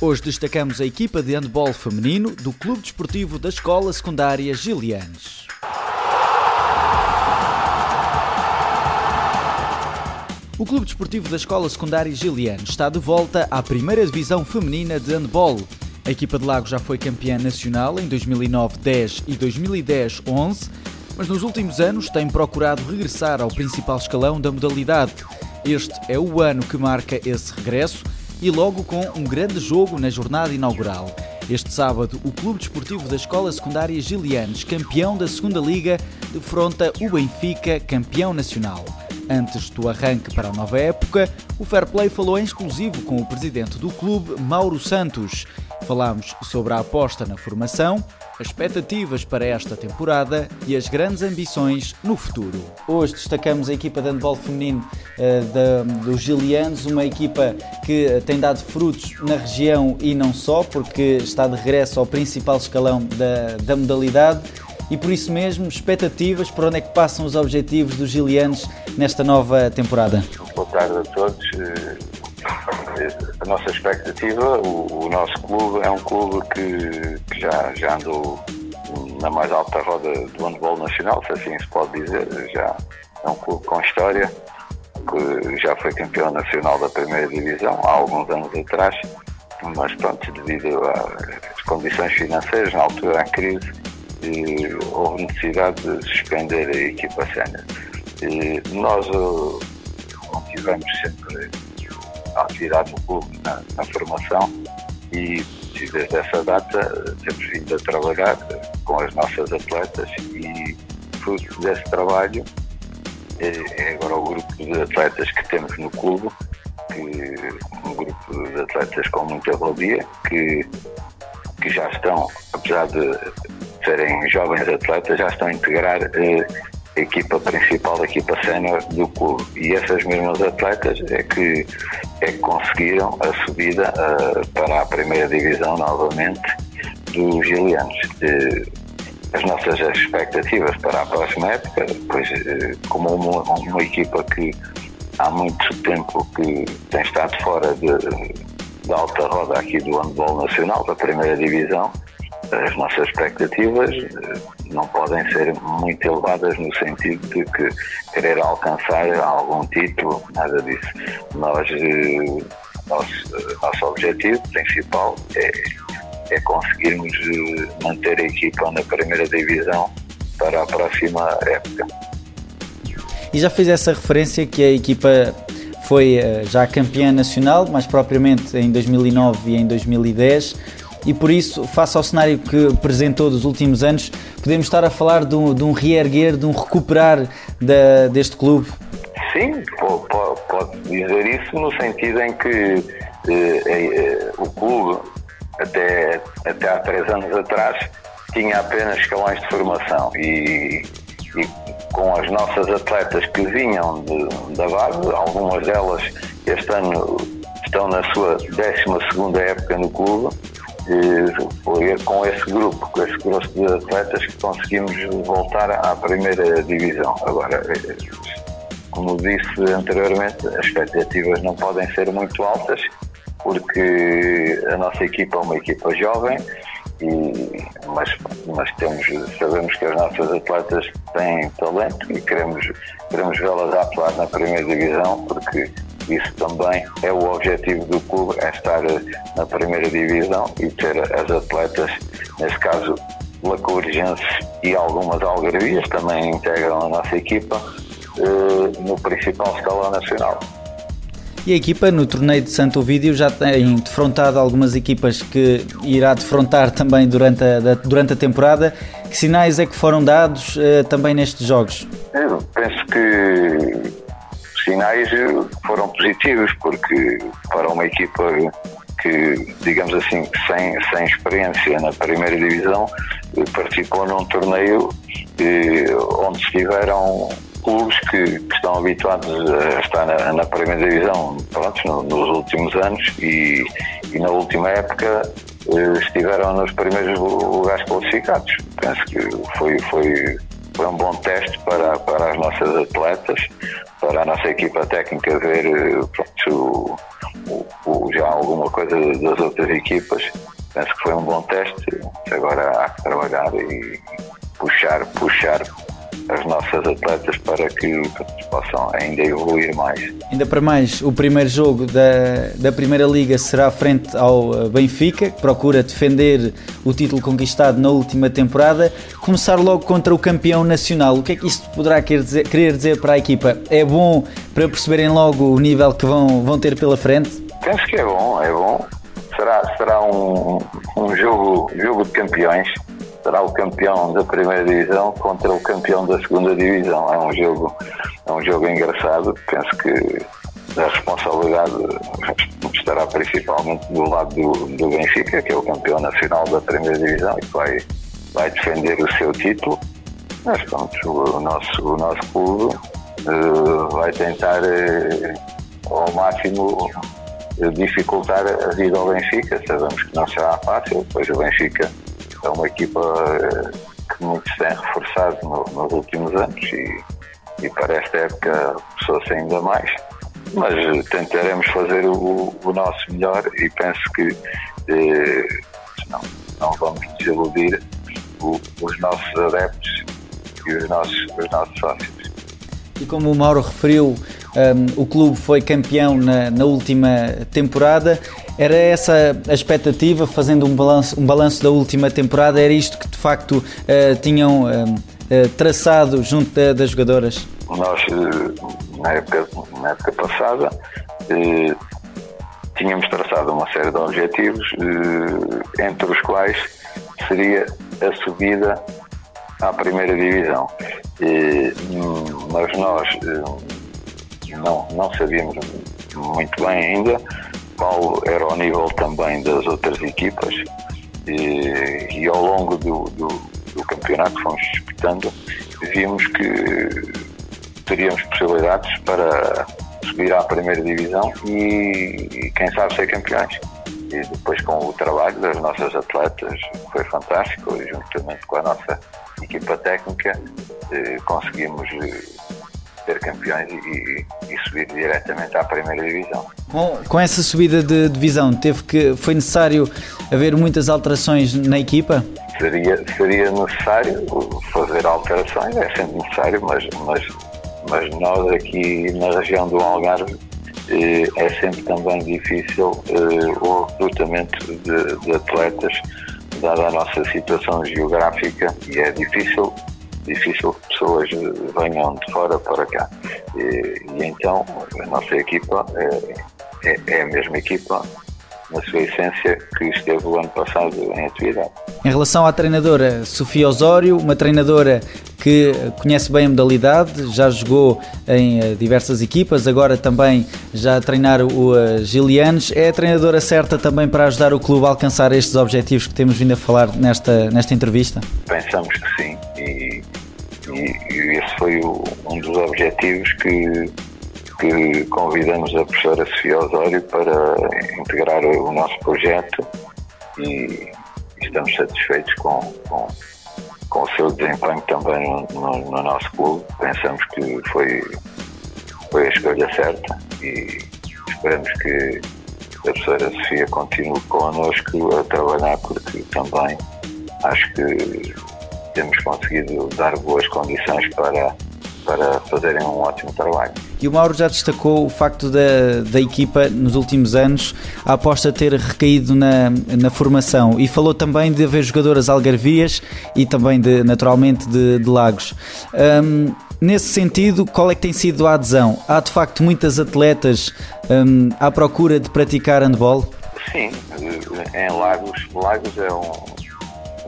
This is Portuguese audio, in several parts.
Hoje destacamos a equipa de handball feminino do Clube Desportivo da Escola Secundária Gilianes. O Clube Desportivo da Escola Secundária Gilianes está de volta à primeira divisão feminina de handball. A equipa de Lago já foi campeã nacional em 2009-10 e 2010-11, mas nos últimos anos tem procurado regressar ao principal escalão da modalidade. Este é o ano que marca esse regresso e logo com um grande jogo na jornada inaugural. Este sábado, o Clube Desportivo da Escola Secundária Gilianes, campeão da Segunda Liga, defronta o Benfica, campeão nacional. Antes do arranque para a nova época, o Fair Play falou em exclusivo com o presidente do clube, Mauro Santos. Falámos sobre a aposta na formação, as expectativas para esta temporada e as grandes ambições no futuro. Hoje destacamos a equipa de handball feminino uh, dos Gilianos, uma equipa que tem dado frutos na região e não só, porque está de regresso ao principal escalão da, da modalidade e por isso mesmo, expectativas para onde é que passam os objetivos dos Gilianos nesta nova temporada? Boa tarde a todos. A nossa expectativa, o, o nosso clube é um clube que, que, já, já andou na mais alta roda do handball nacional, se assim se pode dizer. Já é um clube com história, que já foi campeão nacional da primeira divisão há alguns anos atrás, mas pronto, devido às condições financeiras, na altura da crise, houve necessidade de suspender a equipa sénior. Nós mantivemos sempre atividade no clube na, na formação e desde essa data temos vindo a trabalhar com as nossas atletas e fruto desse trabalho é, é agora o grupo de atletas que temos no clube, que, um grupo de atletas com muita valia, que, que já estão, apesar de serem jovens atletas, já estão a integrar eh, equipa principal, a equipa sénior do clube. E essas mesmas atletas é que, é que conseguiram a subida uh, para a primeira divisão novamente dos Gilianos. Uh, as nossas expectativas para a próxima época, pois uh, como uma, uma, equipa que há muito tempo que tem estado fora da alta roda aqui do handball nacional, da primeira divisão, as nossas expectativas eh, não podem ser muito elevadas no sentido de que querer alcançar algum título, nada disso. Nós, eh, nosso, eh, nosso objetivo principal é, é conseguirmos manter a equipa na primeira divisão para a próxima época. E já fez essa referência que a equipa foi já campeã nacional, mais propriamente em 2009 e em 2010 e por isso, face ao cenário que apresentou dos últimos anos, podemos estar a falar de um, de um reerguer, de um recuperar da, deste clube? Sim, pode, dizer isso no sentido em que eh, eh, o clube, até, até há três anos atrás, tinha apenas escalões de formação e, e com as nossas atletas que vinham de, da base, algumas delas este ano estão na sua 12 época no clube, foi com esse grupo, com esse grupo de atletas que conseguimos voltar à primeira divisão. Agora, eh, como disse anteriormente, as expectativas não podem ser muito altas, porque a nossa equipa é uma equipa jovem, e, mas, mas temos, sabemos que as nossas atletas têm talento e queremos, queremos vê-las atuar na primeira divisão, porque isso também é o objetivo do clube, é estar na primeira divisão e ter as atletas, nesse caso Lacourgenses e algumas algarvias também integram a nossa equipa eh, no principal escalão nacional. E a equipa no torneio de Santo Ovídio já tem defrontado algumas equipas que irá defrontar também durante a, durante a temporada. Que sinais é que foram dados uh, também nestes jogos? Eu penso que sinais foram positivos, porque para uma equipa que, digamos assim, sem, sem experiência na primeira divisão, participou num torneio onde estiveram clubes que, que, estão habituados a estar na, na primeira divisão pronto, no, nos últimos anos e, e, na última época estiveram nos primeiros lugares classificados. Penso que foi, foi, foi um bom teste para, para as nossas atletas, para a nossa equipa técnica ver pronto, o, o, já alguma coisa das outras equipas. Penso que foi um bom teste. Agora há que trabalhar e puxar, puxar as nossas atletas para que possam ainda evoluir mais. Ainda para mais, o primeiro jogo da, da Primeira Liga será frente ao eh, Benfica, que procura defender o título conquistado na última temporada. Começar logo contra o campeão nacional, o que é que isto poderá querer dizer, querer dizer para a equipa? É bom para perceberem logo o nível que vão, vão ter pela frente? Penso que é bom, é bom. Será, será um, um jogo, jogo de campeões será o campeão da primeira divisão contra o campeão da segunda divisão. É um jogo, é um jogo engraçado. Penso que a responsabilidade estará principalmente do lado do, do Benfica, que é o campeão nacional da primeira divisão e que vai, vai defender o seu título. Mas pronto, o nosso, o nosso clube uh, vai tentar uh, ao máximo dificultar a vida ao Benfica. Sabemos que não será fácil, pois o Benfica é uma equipa eh, que muito se tem reforçado no, nos últimos anos e, e para esta época pessoa-se ainda mais. Mas eh, tentaremos fazer o, o nosso melhor e penso que eh, não, não vamos desiludir o, os nossos adeptos e os nossos, os nossos sócios. E como o Mauro referiu, um, o clube foi campeão na, na última temporada era essa a expectativa, fazendo um balanço, um balanço da última temporada? Era isto que de facto uh, tinham uh, traçado junto da, das jogadoras? Nós, na época, na época passada, tínhamos traçado uma série de objetivos, entre os quais seria a subida à primeira divisão. mas nós não, não sabíamos muito bem ainda qual era o nível também das outras equipas e, e ao longo do, do, do, campeonato fomos disputando vimos que teríamos possibilidades para subir à primeira divisão e, e quem sabe ser campeões. E depois com o trabalho das nossas atletas foi fantástico, juntamente com a nossa equipa técnica conseguimos ser campeões e, e, subir diretamente à primeira divisão. Com, com essa subida de divisão, teve que, foi necessário haver muitas alterações na equipa? Seria, seria necessário fazer alterações, é sempre necessário, mas, mas, mas nós aqui na região do Algarve eh, é sempre também difícil eh, o recrutamento de, de atletas, dada a nossa situação geográfica, e é difícil difícil que pessoas venham de fora para cá. E, e então a nossa equipa é, é, é, a mesma equipa na sua essência que esteve o ano passado em atividade. Em relação à treinadora Sofia Osório, uma treinadora que conhece bem a modalidade, já jogou em eh, diversas equipas, agora também já a treinar o eh, Gilianes, é a treinadora certa também para ajudar o clube a alcançar estes objetivos que temos vindo a falar nesta, nesta entrevista? Pensamos que sim e, esse foi o, um dos objetivos que que convidamos a professora Sofia Osório para integrar o nosso projeto e estamos satisfeitos com, com, com o seu desempenho também no, no, no, nosso clube. Pensamos que foi, foi a escolha certa e esperamos que a professora Sofia continue connosco a trabalhar porque também acho que temos conseguido dar boas condições para para fazerem um ótimo trabalho. E o Mauro já destacou o facto da, da equipa, nos últimos anos, a aposta ter recaído na, na formação e falou também de haver jogadoras algarvias e também, de, naturalmente, de, de Lagos. Um, nesse sentido, qual é que tem sido a adesão? Há de facto muitas atletas um, à procura de praticar handball? Sim, em Lagos, Lagos é um,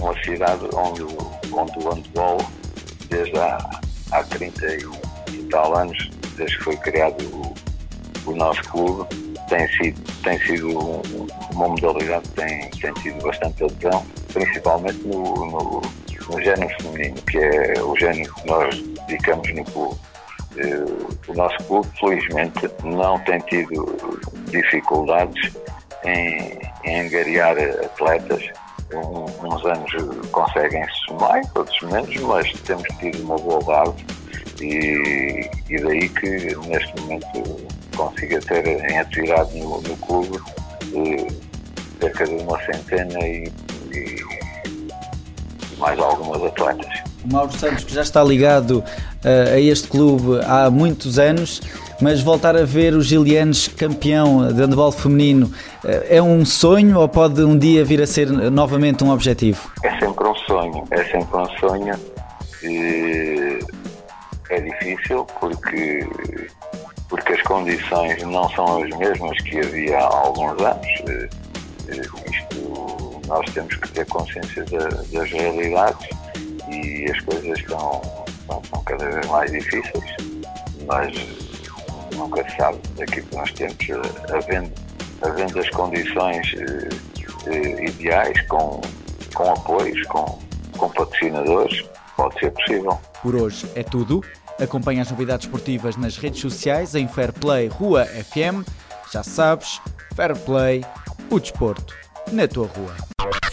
uma cidade onde, onde o handball, desde há há 30 e tal anos, desde que foi criado o, o nosso clube, tem sido tem sido uma modalidade que tem, tem tido bastante adesão, principalmente no, no, no género feminino, que é o género que nós dedicamos no clube. O nosso clube, felizmente, não tem tido dificuldades em, em angariar atletas. Uns anos conseguem-se mais, outros menos, mas temos tido uma boa base e, e daí que neste momento consiga ter em atividade no, no clube eh, cerca de uma centena e, e mais algumas atletas. O Mauro Santos, que já está ligado uh, a este clube há muitos anos, mas voltar a ver os Gilianos campeão de handball feminino uh, é um sonho ou pode um dia vir a ser novamente um objetivo? É sempre um sonho, é sempre um sonho. E é difícil porque, porque as condições não são as mesmas que havia há alguns anos. Eh, isto, nós temos que ter consciência das realidades e as coisas estão, estão cada vez mais difíceis, mas nunca se sabe daquilo que nós temos, eh, havendo, havendo as condições eh, ideais, com, com apoios, com, com patrocinadores, pode ser possível. Por hoje é tudo. Acompanhe as novidades esportivas nas redes sociais em Fairplay Rua FM. Já sabes, Fairplay, o desporto na tua rua.